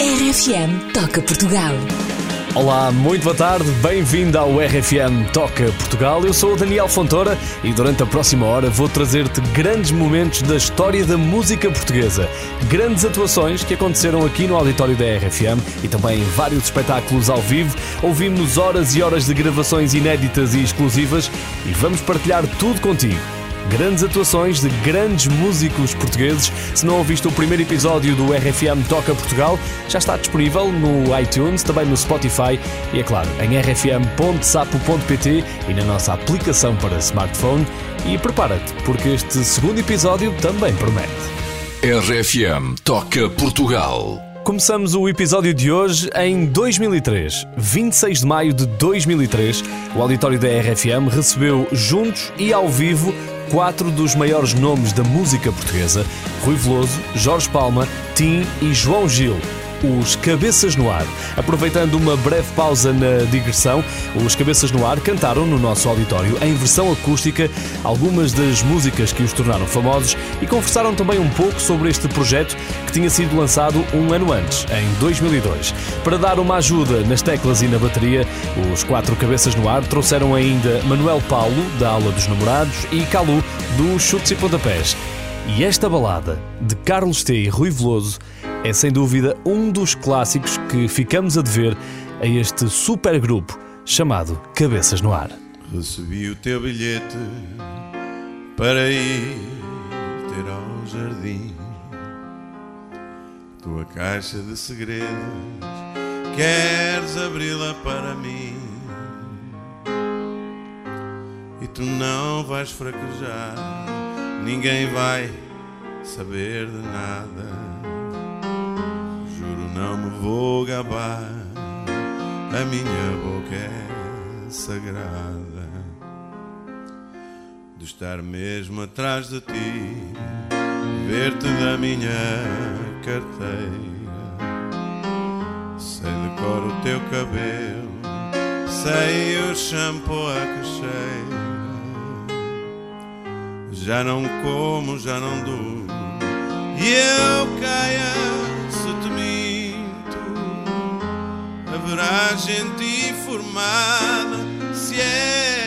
RFM Toca Portugal. Olá, muito boa tarde, bem-vindo ao RFM Toca Portugal. Eu sou o Daniel Fontoura e durante a próxima hora vou trazer-te grandes momentos da história da música portuguesa. Grandes atuações que aconteceram aqui no auditório da RFM e também vários espetáculos ao vivo. Ouvimos horas e horas de gravações inéditas e exclusivas e vamos partilhar tudo contigo grandes atuações de grandes músicos portugueses. Se não ouviste o primeiro episódio do RFM Toca Portugal, já está disponível no iTunes, também no Spotify e, é claro, em rfm.sapo.pt e na nossa aplicação para smartphone. E prepara-te, porque este segundo episódio também promete. RFM Toca Portugal. Começamos o episódio de hoje em 2003. 26 de maio de 2003, o auditório da RFM recebeu juntos e ao vivo quatro dos maiores nomes da música portuguesa: Rui Veloso, Jorge Palma, Tim e João Gil os Cabeças no Ar. Aproveitando uma breve pausa na digressão, os Cabeças no Ar cantaram no nosso auditório, em versão acústica, algumas das músicas que os tornaram famosos e conversaram também um pouco sobre este projeto que tinha sido lançado um ano antes, em 2002. Para dar uma ajuda nas teclas e na bateria, os quatro Cabeças no Ar trouxeram ainda Manuel Paulo, da Aula dos Namorados, e Calu, do Chutes e Pontapés. E esta balada, de Carlos T. e Rui Veloso, é sem dúvida um dos clássicos que ficamos a dever a este super grupo chamado Cabeças no Ar. Recebi o teu bilhete para ir ter ao jardim. Tua caixa de segredos, queres abri-la para mim? E tu não vais fraquejar, ninguém vai saber de nada não me vou gabar, a minha boca é sagrada de estar mesmo atrás de ti, ver-te da minha carteira. Sei de cor o teu cabelo, sei o shampoo a que cheira. Já não como, já não durmo, e eu caio haverá gente informada se é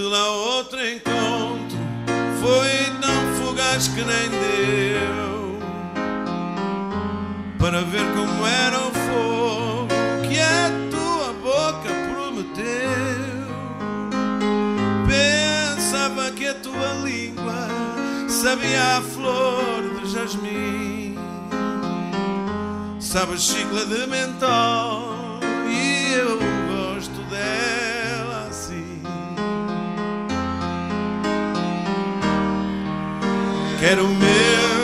lá outro encontro, foi tão fugaz que nem deu. Para ver como era o fogo que a tua boca prometeu. Pensava que a tua língua sabia a flor de jasmim. Sabe chicla de mentol e eu Quero o meu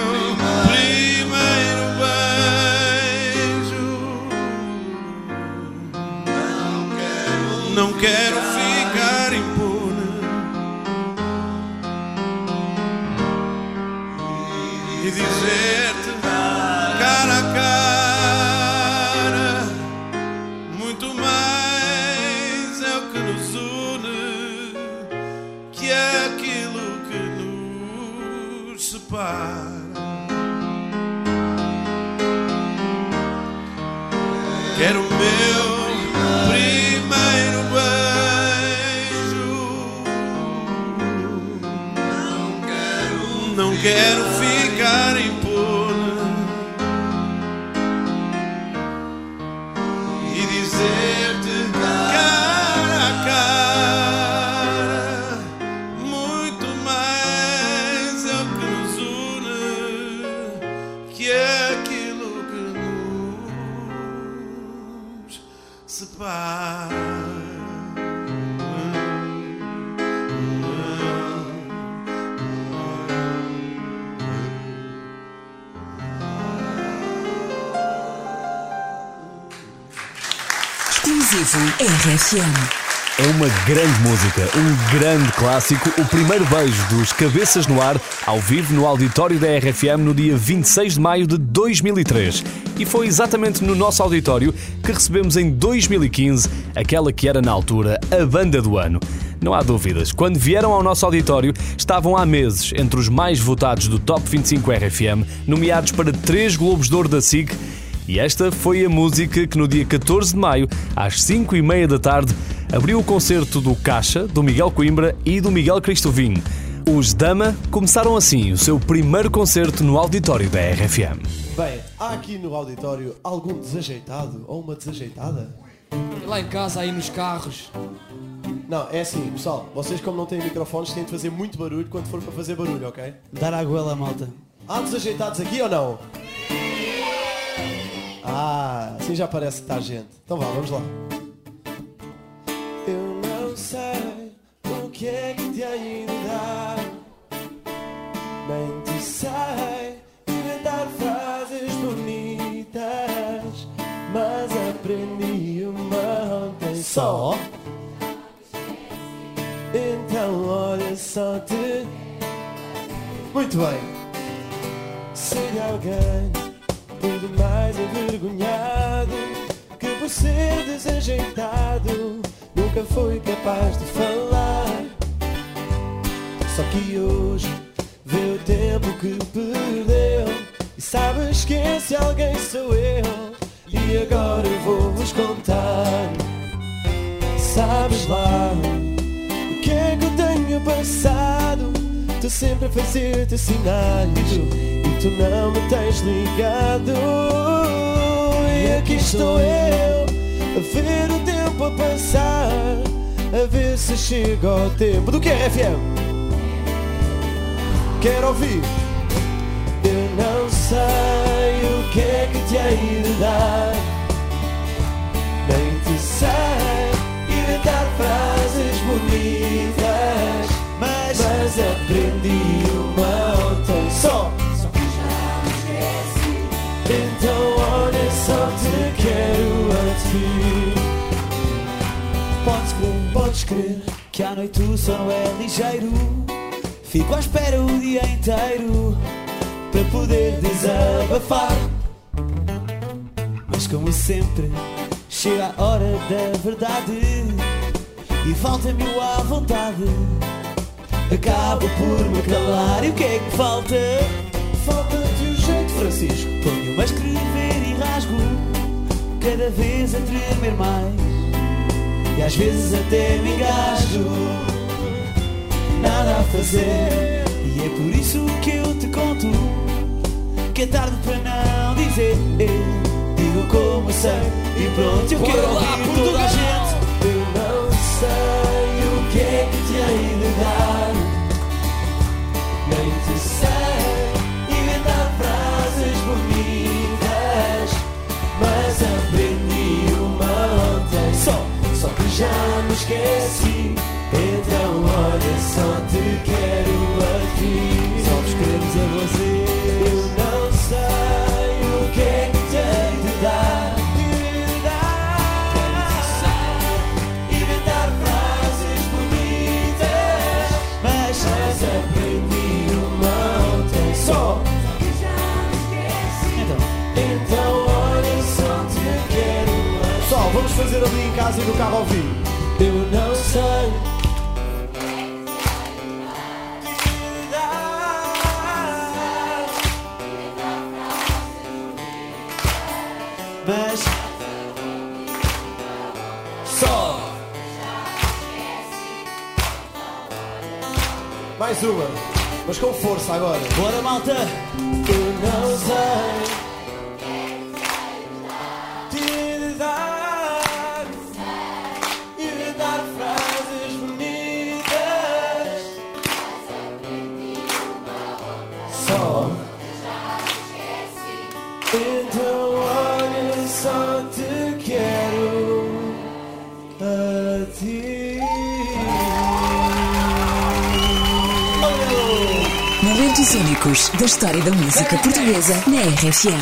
exclusivo RFM. É uma grande música, um grande clássico, o primeiro beijo dos Cabeças no Ar, ao vivo no auditório da RFM no dia 26 de maio de 2003. E foi exatamente no nosso auditório que recebemos em 2015 aquela que era na altura a banda do ano. Não há dúvidas, quando vieram ao nosso auditório, estavam há meses entre os mais votados do Top 25 RFM, nomeados para três Globos de Ouro da SIC. E esta foi a música que no dia 14 de maio, às 5 e meia da tarde, abriu o concerto do Caixa, do Miguel Coimbra e do Miguel Cristovinho. Os Dama começaram assim o seu primeiro concerto no auditório da RFM. Bem, há aqui no auditório algum desajeitado ou uma desajeitada? Lá em casa, aí nos carros. Não, é assim, pessoal, vocês como não têm microfones têm de fazer muito barulho quando for para fazer barulho, ok? Dar a goela, malta. Há desajeitados aqui ou não? Ah, assim já parece que está gente. Então vá, vamos lá. Eu não sei o que é que te de dar Nem te sei inventar frases bonitas Mas aprendi uma ontem só Então olha só te Muito bem Sei alguém por demais envergonhado Que por ser desajeitado Nunca foi capaz de falar. Só que hoje vê o tempo que perdeu E sabes que esse alguém sou eu E agora eu vou-vos contar. Sabes lá o que é que eu tenho passado? Tu sempre a fazer-te sinais tu não me tens ligado. E aqui estou eu A ver o tempo a passar A ver se chega ao tempo Do que é FM? Quero ouvir. Eu não sei o que é que te hei de dar. Nem te sei inventar frases bonitas mas, mas aprendi uma te quero a ti Podes crer, Podes crer que à noite o sono é ligeiro. Fico à espera o dia inteiro para poder desabafar. Mas como sempre, chega a hora da verdade e falta-me o à vontade. Acabo por me calar e o que é que falta? Falta-te o jeito, Francisco Ponho-me a escrever rasgo Cada vez a tremer mais. E às vezes até me engasgo Nada a fazer. E é por isso que eu te conto Que é tarde para não dizer Digo como sei. E pronto, eu Bora quero lá, ouvir toda a gente. Eu não sei o que é que te hei de dar esqueci. Então olha, só te quero a ti Só vos queremos a você Eu não sei o que é que te hei de dar. Aprendi uma ontem só. Então. Então olha só te quero Pessoal, vamos fazer ali em casa e no carro ao vivo não sei. Mas Só Mais uma Mas com força agora. Bora malta da história da música portuguesa na RFM.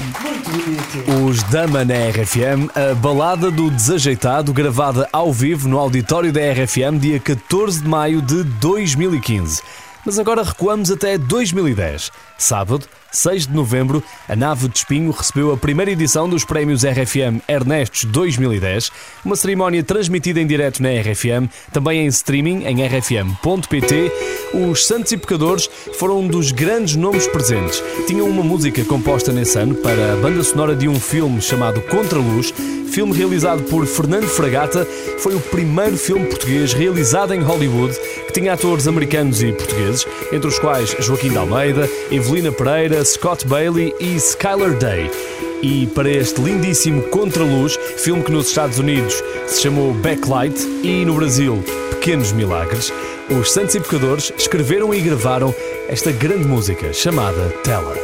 Os Dama na RFM, a balada do desajeitado, gravada ao vivo no auditório da RFM, dia 14 de maio de 2015. Mas agora recuamos até 2010. Sábado, 6 de novembro, a nave de Espinho recebeu a primeira edição dos prémios RFM Ernestos 2010, uma cerimónia transmitida em direto na RFM, também em streaming em rfm.pt. Os Santos e Pecadores foram um dos grandes nomes presentes. Tinham uma música composta nesse ano para a banda sonora de um filme chamado Contraluz, filme realizado por Fernando Fragata, foi o primeiro filme português realizado em Hollywood que tinha atores americanos e portugueses, entre os quais Joaquim de Almeida, Evelina Pereira, Scott Bailey e Skylar Day. E para este lindíssimo Contraluz, filme que nos Estados Unidos se chamou Backlight e no Brasil Pequenos Milagres, os Santos e Pecadores escreveram e gravaram esta grande música chamada Tela.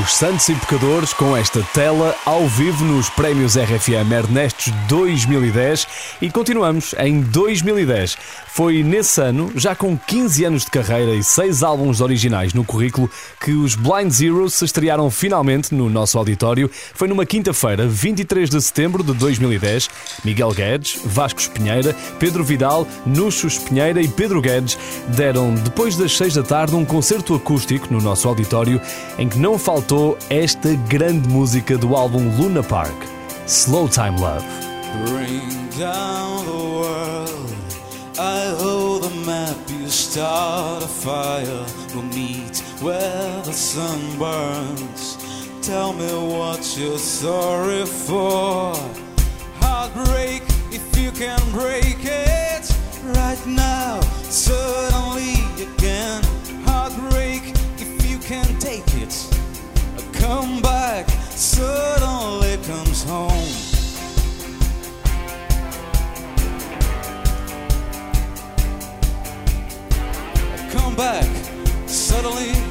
Os Santos e Pecadores com esta tela ao vivo nos Prémios RFM Ernestos 2010 e continuamos em 2010. Foi nesse ano, já com 15 anos de carreira e 6 álbuns originais no currículo, que os Blind Zeros se estrearam finalmente no nosso auditório. Foi numa quinta-feira, 23 de setembro de 2010. Miguel Guedes, Vasco Espinheira, Pedro Vidal, Nuxo Espinheira e Pedro Guedes deram, depois das 6 da tarde, um concerto acústico no nosso auditório em que não faltou esta grande música do álbum Luna Park, Slow Time Love. Bring down the world. I hold the map, you start a fire. We'll meet where the sun burns. Tell me what you're sorry for. Heartbreak, if you can break it right now, suddenly again. Heartbreak, if you can take it come back suddenly comes home. Back. Suddenly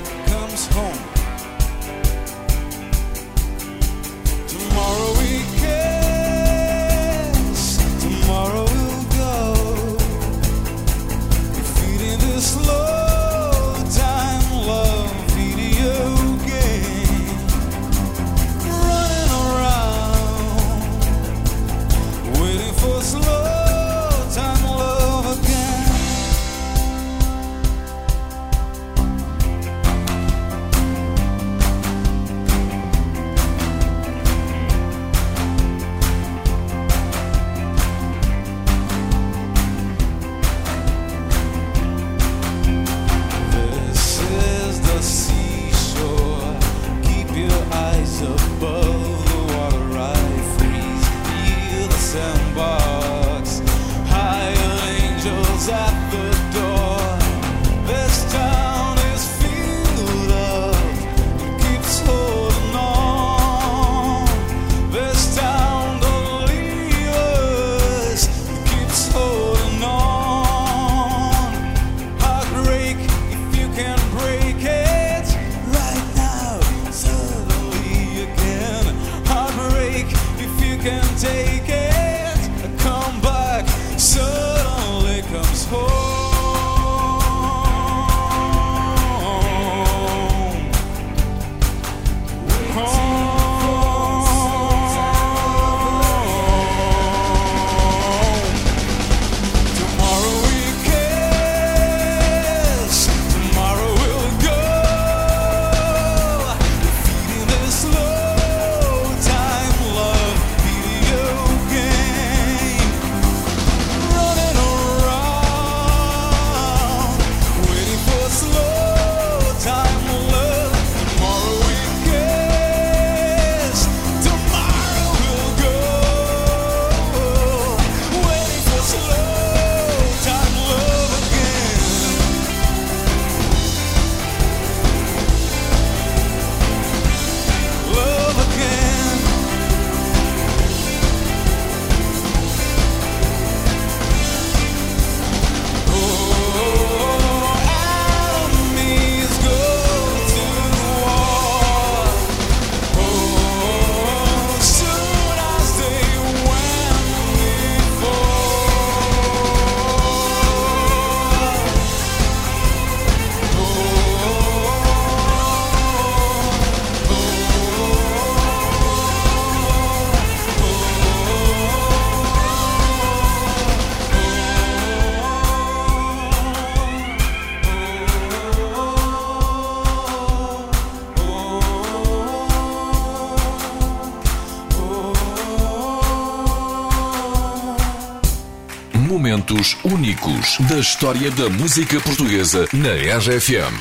da história da música portuguesa na RFM.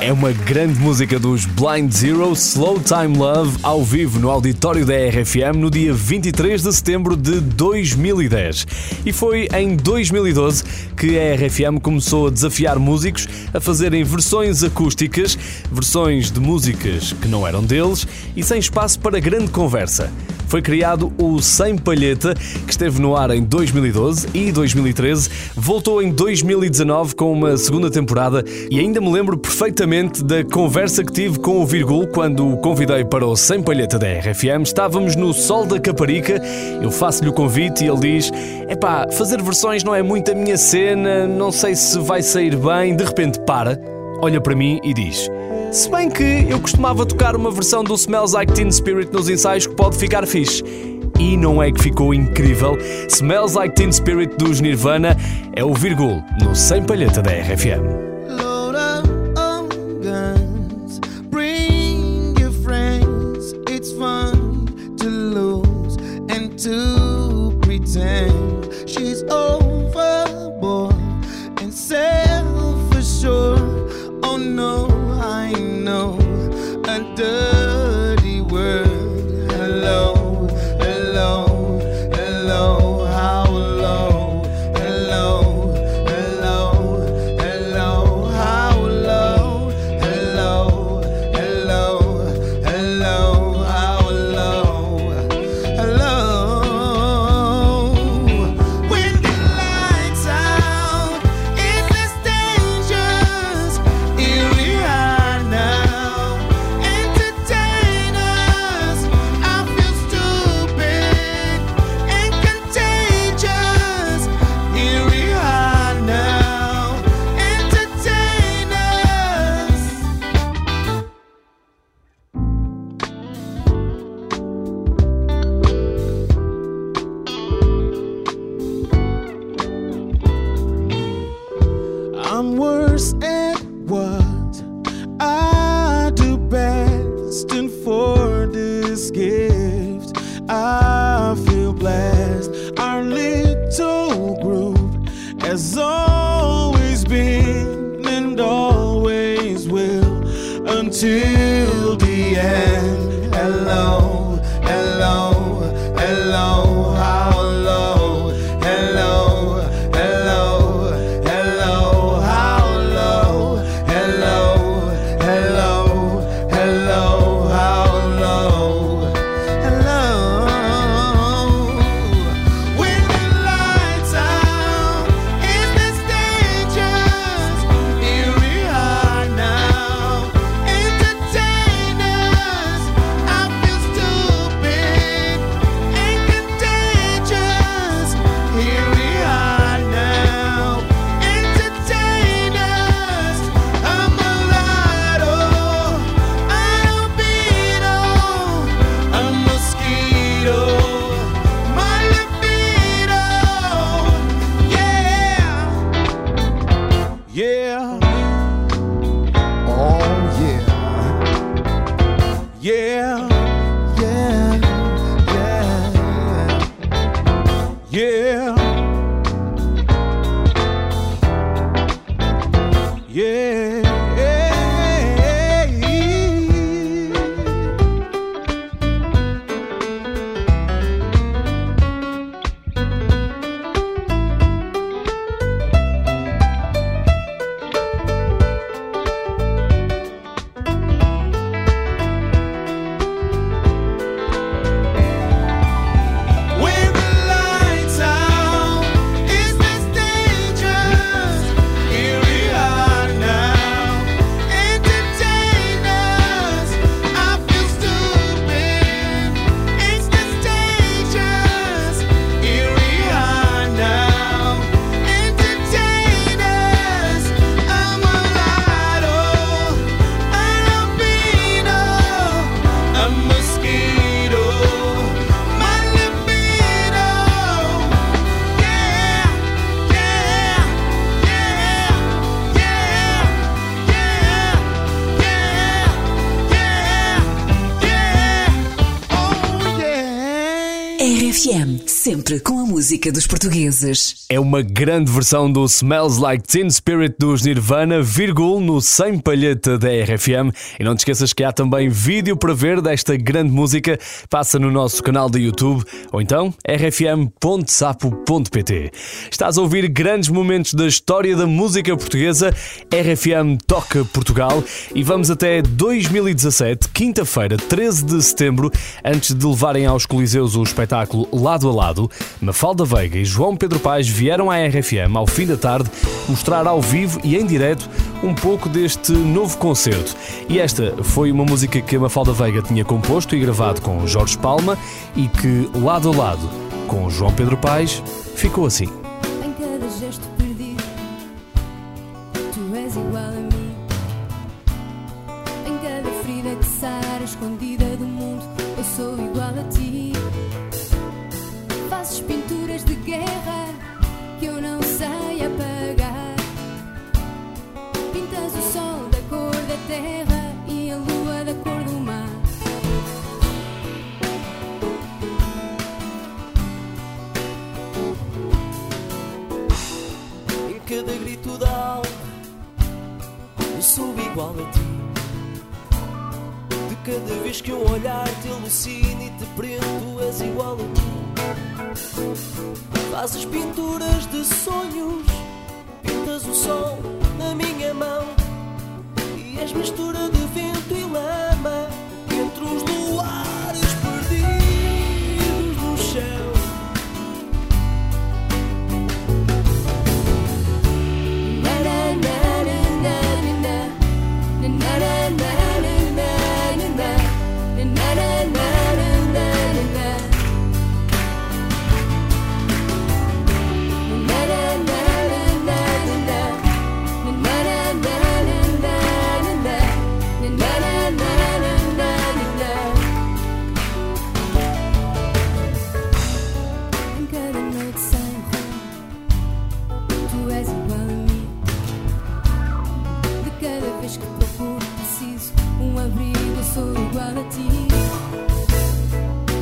É uma grande música dos Blind Zero, Slow Time Love, ao vivo no auditório da RFM no dia 23 de setembro de 2010. E foi em 2012 que a RFM começou a desafiar músicos a fazerem versões acústicas, versões de músicas que não eram deles e sem espaço para grande conversa. Foi criado o Sem Palheta, que esteve no ar em 2012 e 2013, voltou em 2019 com uma segunda temporada e ainda me lembro perfeitamente da conversa que tive com o Virgul quando o convidei para o Sem Palheta da RFM. Estávamos no Sol da Caparica, eu faço-lhe o convite e ele diz: Epá, fazer versões não é muito a minha cena, não sei se vai sair bem. De repente para, olha para mim e diz: se bem que eu costumava tocar uma versão do Smells Like Teen Spirit nos ensaios que pode ficar fixe. E não é que ficou incrível? Smells Like Teen Spirit dos Nirvana é o Virgul no Sem Palheta da RFM. Load sempre com a música dos portugueses. É uma grande versão do Smells Like Teen Spirit dos Nirvana, virgul no 100 palheta da RFM. E não te esqueças que há também vídeo para ver desta grande música. Passa no nosso canal do YouTube ou então rfm.sapo.pt. Estás a ouvir grandes momentos da história da música portuguesa. RFM toca Portugal e vamos até 2017, quinta-feira, 13 de setembro, antes de levarem aos Coliseus o espetáculo Lado a Lado, Mafalda Veiga e João Pedro Paes vieram à RFM ao fim da tarde mostrar ao vivo e em direto um pouco deste novo concerto. E esta foi uma música que a Mafalda Veiga tinha composto e gravado com Jorge Palma e que Lado a Lado com João Pedro Paes ficou assim. Cada grito da alma, eu sou igual a ti. De cada vez que um olhar te alucina e te prende, tu és igual a mim. Fazes pinturas de sonhos, pintas o sol na minha mão. E és mistura de vento e lama entre os luares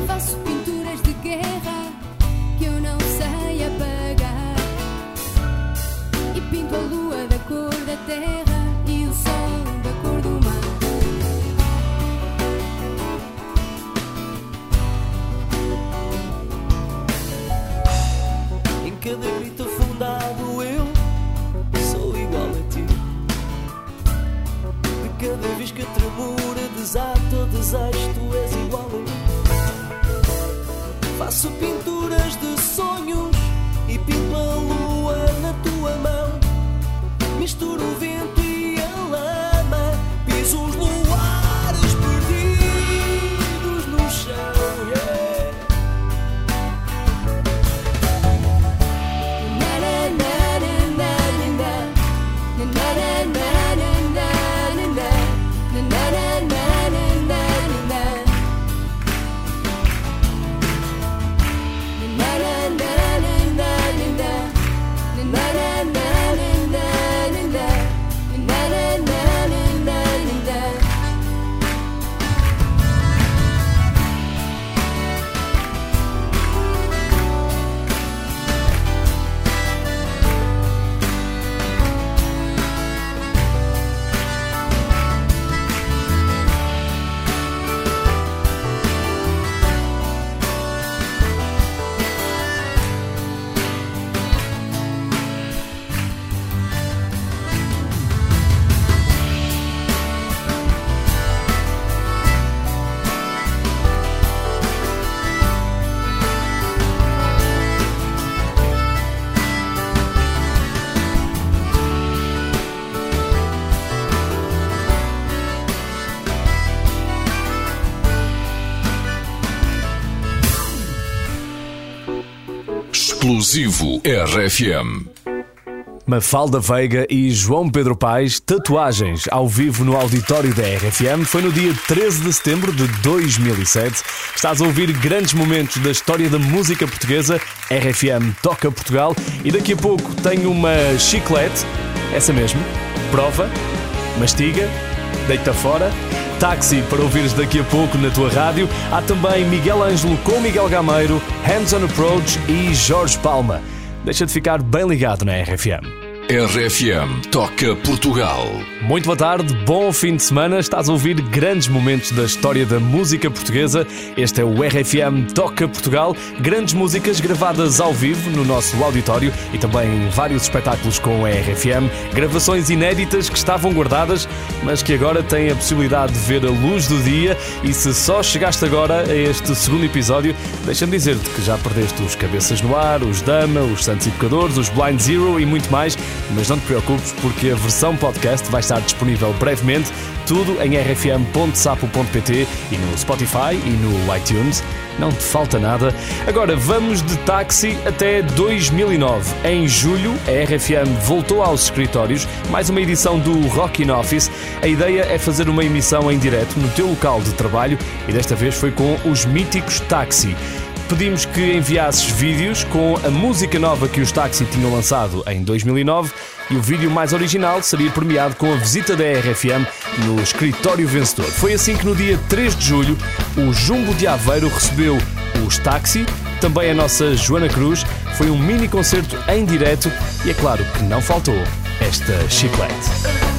Faço pinturas de guerra que eu não sei apagar. E pinto a lua da cor da terra e o sol da cor do mar. Em cada grito afundado que tremura desata o desejo, tu és igual a mim. Faço pinturas de sonhos e pinto a lua na tua mão. Misturo o vento Explosivo RFM. Mafalda Veiga e João Pedro Paes, tatuagens ao vivo no auditório da RFM. Foi no dia 13 de setembro de 2007. Estás a ouvir grandes momentos da história da música portuguesa. RFM toca Portugal e daqui a pouco tenho uma chiclete, essa mesmo. Prova, mastiga, deita fora. Taxi para ouvires daqui a pouco na tua rádio. Há também Miguel Ângelo com Miguel Gameiro, Hands on Approach e Jorge Palma. Deixa de ficar bem ligado na RFM. RFM Toca Portugal. Muito boa tarde, bom fim de semana. Estás a ouvir grandes momentos da história da música portuguesa. Este é o RFM Toca Portugal. Grandes músicas gravadas ao vivo no nosso auditório e também vários espetáculos com a RFM. Gravações inéditas que estavam guardadas, mas que agora têm a possibilidade de ver a luz do dia. E se só chegaste agora a este segundo episódio, deixa-me dizer-te que já perdeste os Cabeças no Ar, os Dama, os Santos Educadores, os Blind Zero e muito mais mas não te preocupes porque a versão podcast vai estar disponível brevemente, tudo em rfm.sapo.pt e no Spotify e no iTunes. Não te falta nada. Agora vamos de táxi até 2009. Em julho, a RFM voltou aos escritórios, mais uma edição do Rock in Office. A ideia é fazer uma emissão em direto no teu local de trabalho e desta vez foi com os míticos táxi pedimos que enviasses vídeos com a música nova que os Taxi tinham lançado em 2009 e o vídeo mais original seria premiado com a visita da RFM no escritório vencedor. Foi assim que no dia 3 de julho o Jumbo de Aveiro recebeu os Taxi, também a nossa Joana Cruz. Foi um mini concerto em direto e é claro que não faltou esta chiclete.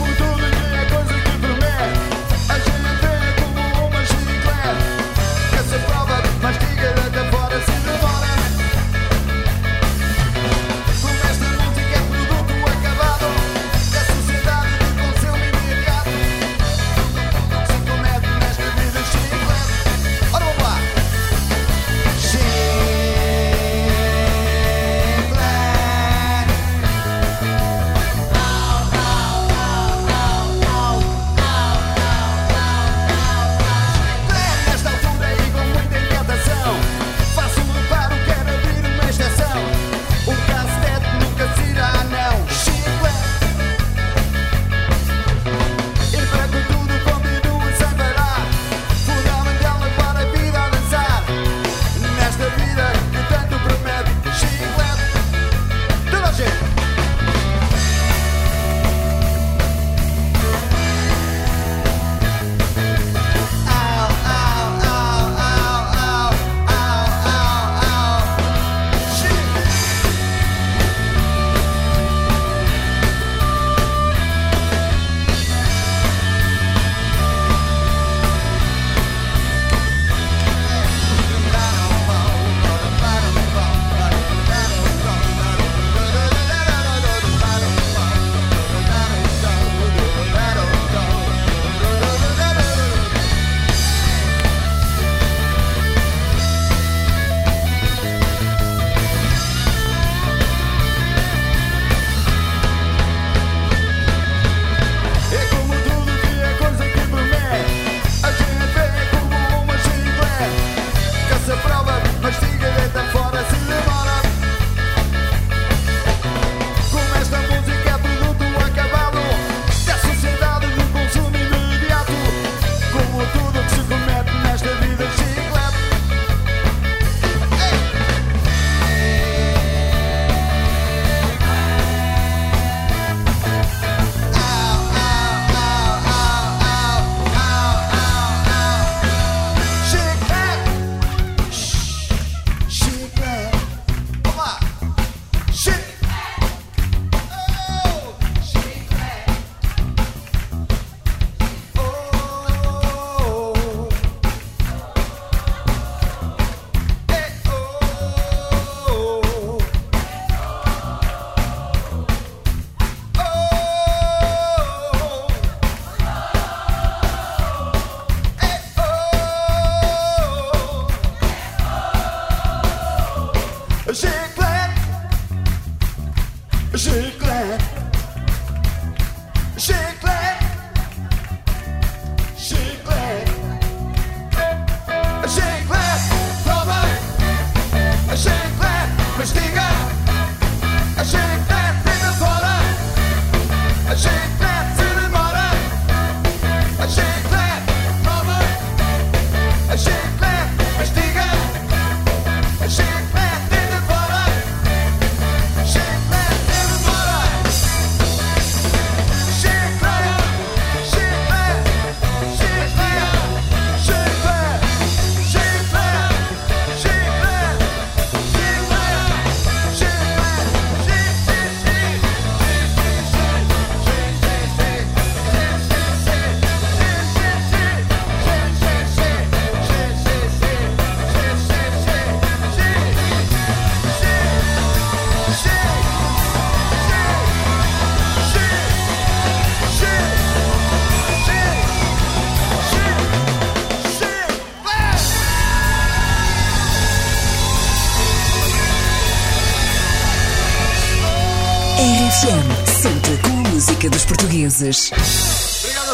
Portugueses.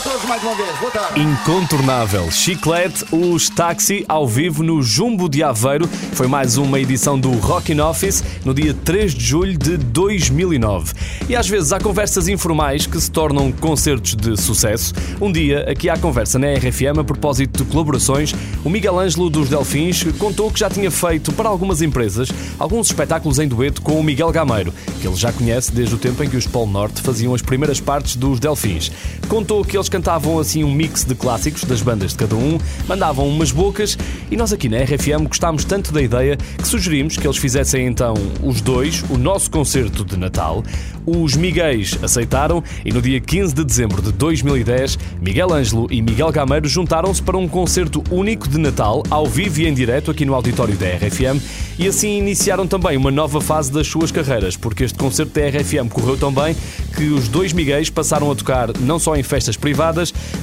Todos mais uma vez. Boa tarde. Incontornável. Chiclete, os táxi ao vivo no Jumbo de Aveiro. Foi mais uma edição do Rockin' Office no dia 3 de julho de 2009. E às vezes há conversas informais que se tornam concertos de sucesso. Um dia, aqui há conversa na RFM a propósito de colaborações, o Miguel Ângelo dos Delfins contou que já tinha feito para algumas empresas alguns espetáculos em dueto com o Miguel Gameiro, que ele já conhece desde o tempo em que os Polo Norte faziam as primeiras partes dos Delfins. Contou que eles cantavam assim um mix de clássicos das bandas de cada um, mandavam umas bocas e nós aqui na RFM gostámos tanto da ideia que sugerimos que eles fizessem então os dois o nosso concerto de Natal. Os Miguéis aceitaram e no dia 15 de dezembro de 2010, Miguel Ângelo e Miguel Gameiro juntaram-se para um concerto único de Natal, ao vivo e em direto aqui no auditório da RFM e assim iniciaram também uma nova fase das suas carreiras, porque este concerto da RFM correu tão bem que os dois Miguéis passaram a tocar não só em festas privadas,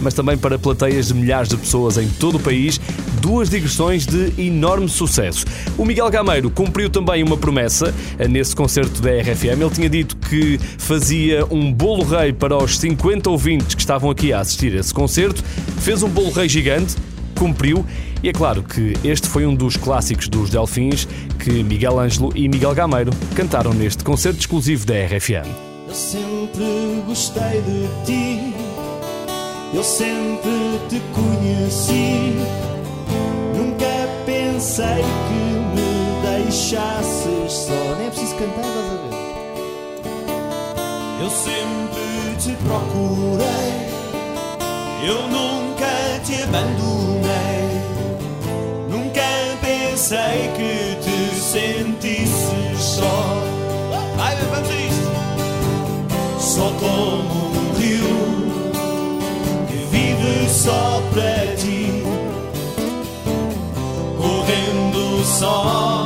mas também para plateias de milhares de pessoas em todo o país, duas digressões de enorme sucesso. O Miguel Gameiro cumpriu também uma promessa eh, nesse concerto da RFM. Ele tinha dito que fazia um bolo rei para os 50 ouvintes que estavam aqui a assistir a esse concerto, fez um bolo rei gigante, cumpriu e é claro que este foi um dos clássicos dos Delfins que Miguel Ângelo e Miguel Gameiro cantaram neste concerto exclusivo da RFM. Eu sempre gostei de ti, eu sempre te conheci. Nunca pensei que me deixasses só. Nem é preciso cantar, estás a ver? Eu sempre te procurei, eu nunca te abandonei. Nunca pensei que te sentisses ti, correndo só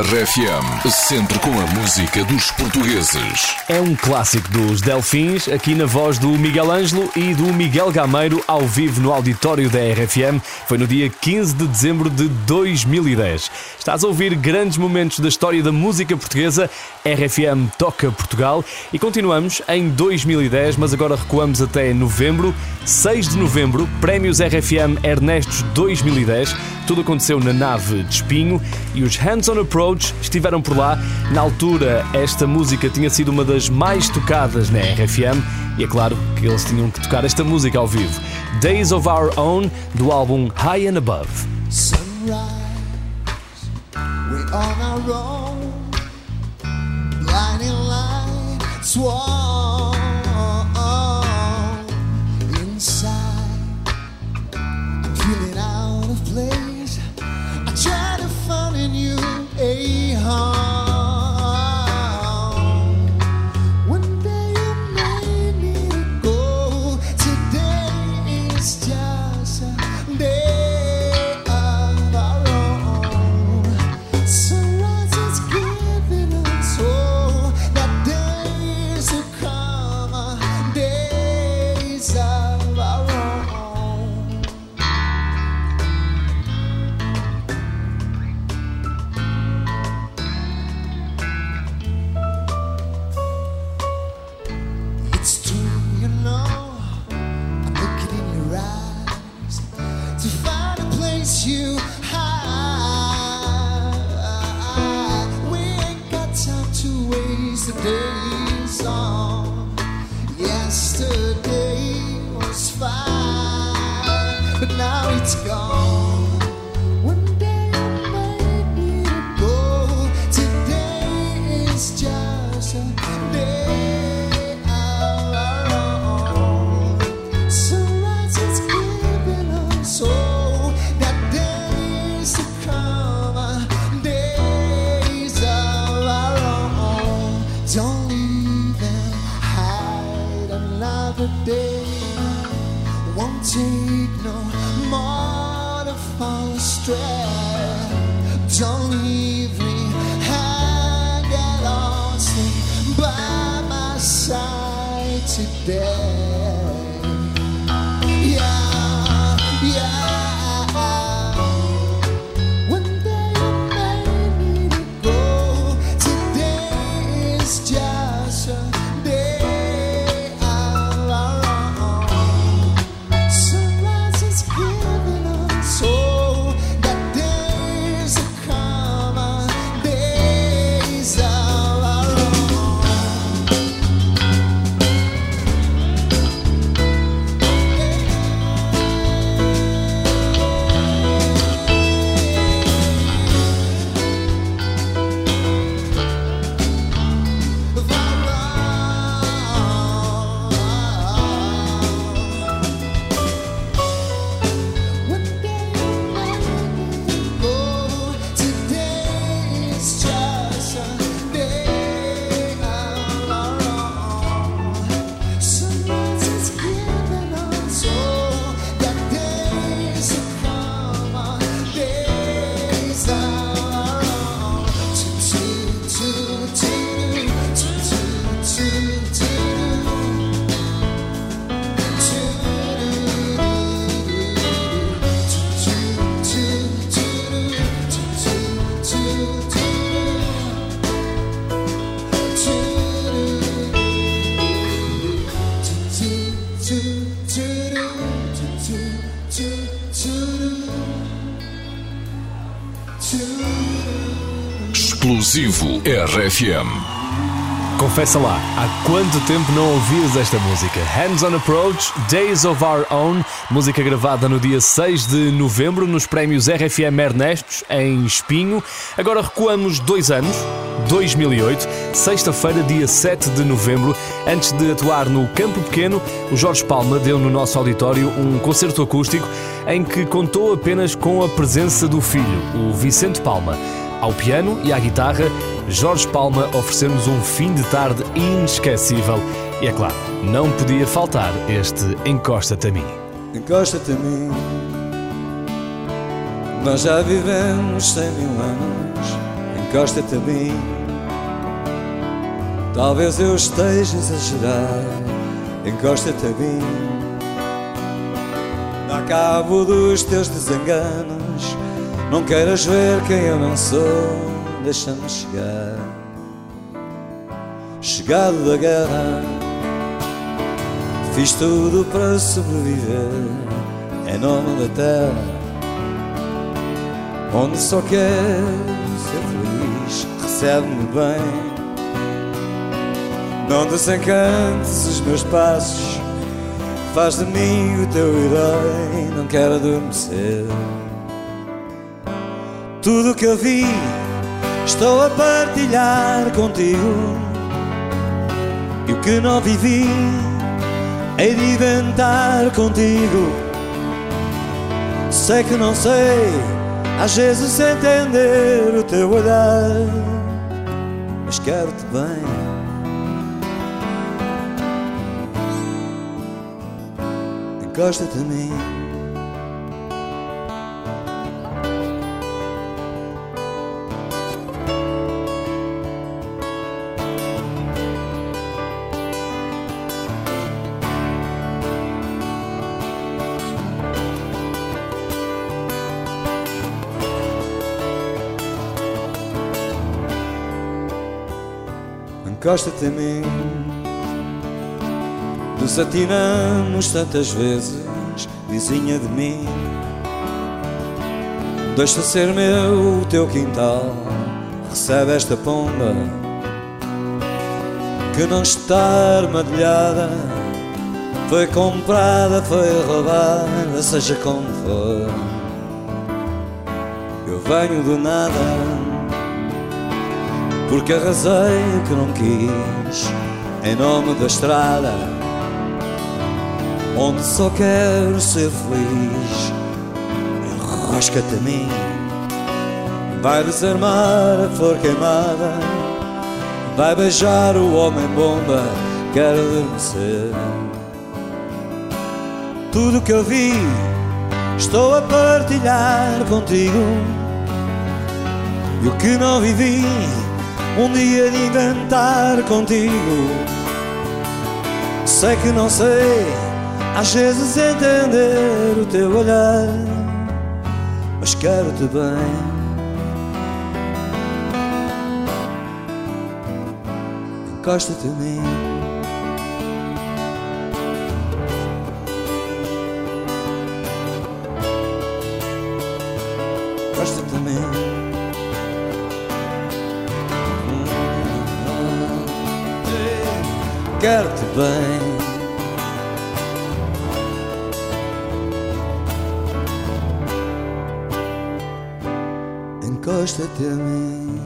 RFM, sempre com a música dos portugueses. É um clássico dos Delfins, aqui na voz do Miguel Ângelo e do Miguel Gameiro, ao vivo no auditório da RFM. Foi no dia 15 de dezembro de 2010. Estás a ouvir grandes momentos da história da música portuguesa. RFM toca Portugal e continuamos em 2010, mas agora recuamos até novembro. 6 de novembro, Prémios RFM Ernestos 2010. Tudo aconteceu na nave de Espinho e os Hands on Approach estiveram por lá. Na altura, esta música tinha sido uma das mais tocadas na RFM e é claro que eles tinham que tocar esta música ao vivo. Days of Our Own, do álbum High and Above. Sunrise, RFM. Confessa lá, há quanto tempo não ouvias esta música? Hands on Approach, Days of Our Own, música gravada no dia 6 de novembro nos prémios RFM Ernestos, em Espinho. Agora recuamos dois anos, 2008, sexta-feira, dia 7 de novembro. Antes de atuar no Campo Pequeno, o Jorge Palma deu no nosso auditório um concerto acústico em que contou apenas com a presença do filho, o Vicente Palma. Ao piano e à guitarra, Jorge Palma ofereceu-nos um fim de tarde inesquecível. E é claro, não podia faltar este Encosta-te a mim. Encosta-te a mim. Nós já vivemos cem mil anos. encosta-te a mim. Talvez eu esteja a exagerar, encosta-te a mim. Dá cabo dos teus desenganos, não queiras ver quem eu não sou, deixa-me chegar. Chegado da guerra, fiz tudo para sobreviver, em nome da terra onde só quero ser feliz, recebe-me bem. Não desencantes os meus passos, faz de mim o teu herói, não quero adormecer. Tudo que eu vi, estou a partilhar contigo. E o que não vivi, hei de inventar contigo. Sei que não sei às vezes entender o teu olhar, mas quero-te bem. Encosta-te a mim. Encosta-te a mim. Desatinamos tantas vezes, vizinha de mim. Deixa ser meu o teu quintal, recebe esta pomba que não está armadilhada. Foi comprada, foi roubada, seja como for. Eu venho do nada porque arrasei o que não quis em nome da estrada onde só quero ser feliz enrosca-te a mim. Vai desarmar a flor queimada vai beijar o homem bomba quero adormecer tudo que eu vi estou a partilhar contigo. E o que não vivi um dia de inventar contigo. Sei que não sei, às vezes entender o teu olhar, mas quero-te bem. Encosta-te a mim. Quero-te bem. Encosta-te a mim.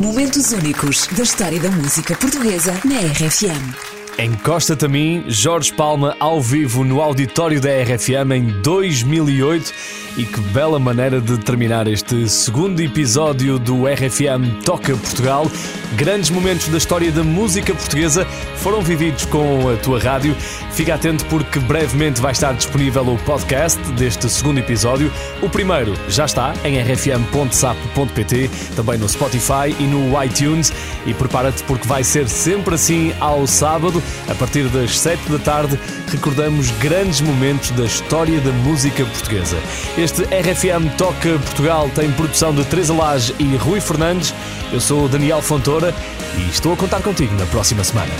Momentos únicos da história da música portuguesa na RFM. Encosta-te a mim, Jorge Palma, ao vivo no auditório da RFM em 2008. E que bela maneira de terminar este segundo episódio do RFM Toca Portugal. Grandes momentos da história da música portuguesa foram vividos com a tua rádio. Fica atento porque brevemente vai estar disponível o podcast deste segundo episódio. O primeiro já está em rfm.sap.pt, também no Spotify e no iTunes. E prepara-te porque vai ser sempre assim ao sábado, a partir das 7 da tarde. Recordamos grandes momentos da história da música portuguesa. Este RFM Toca Portugal tem produção de Teresa Lage e Rui Fernandes. Eu sou Daniel Fontoura e estou a contar contigo na próxima semana.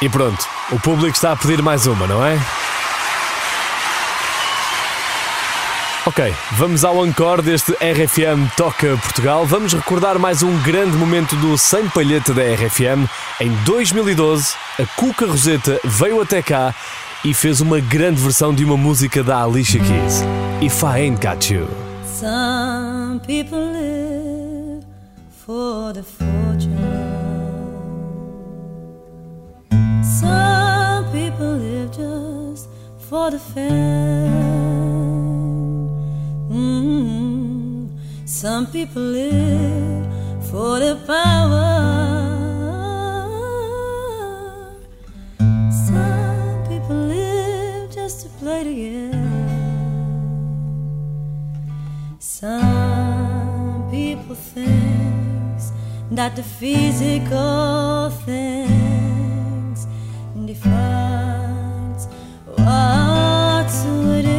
E pronto, o público está a pedir mais uma, não é? Ok, vamos ao encore deste RFM Toca Portugal. Vamos recordar mais um grande momento do Sem Palheta da RFM. Em 2012, a Cuca Roseta veio até cá e fez uma grande versão de uma música da Alicia Keys. If I Ain't Got You. Some people live for the fortune. Some people live just for the fame. Some people live for the power. Some people live just to play the game. Some people think that the physical things defines what's within.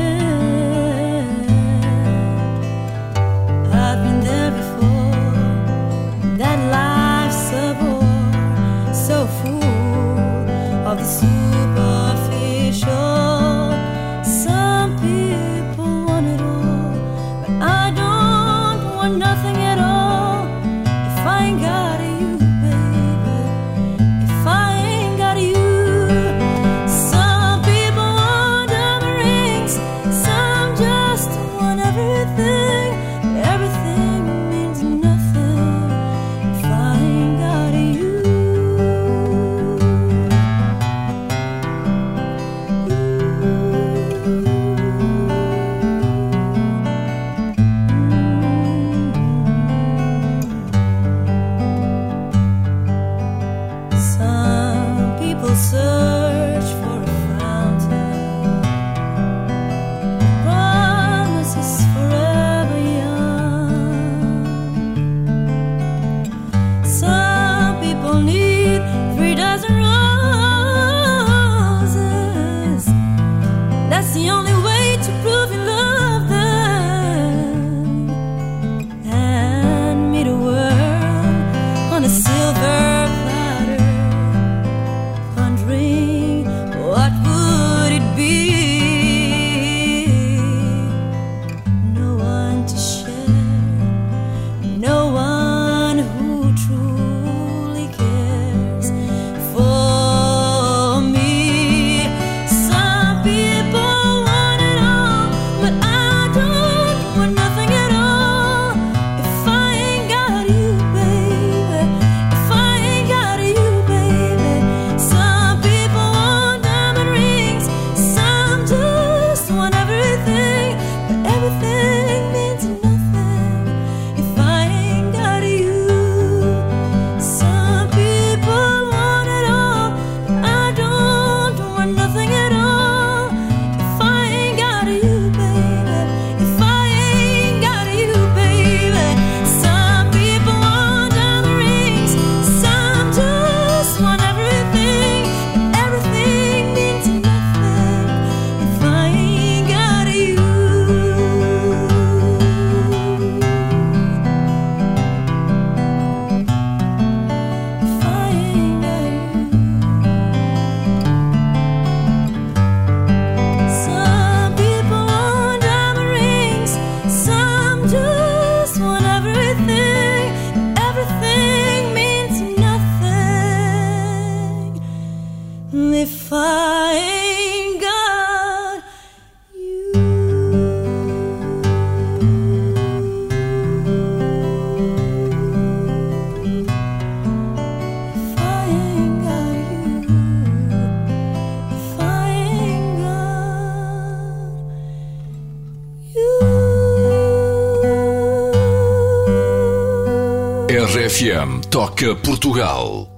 Toca Portugal.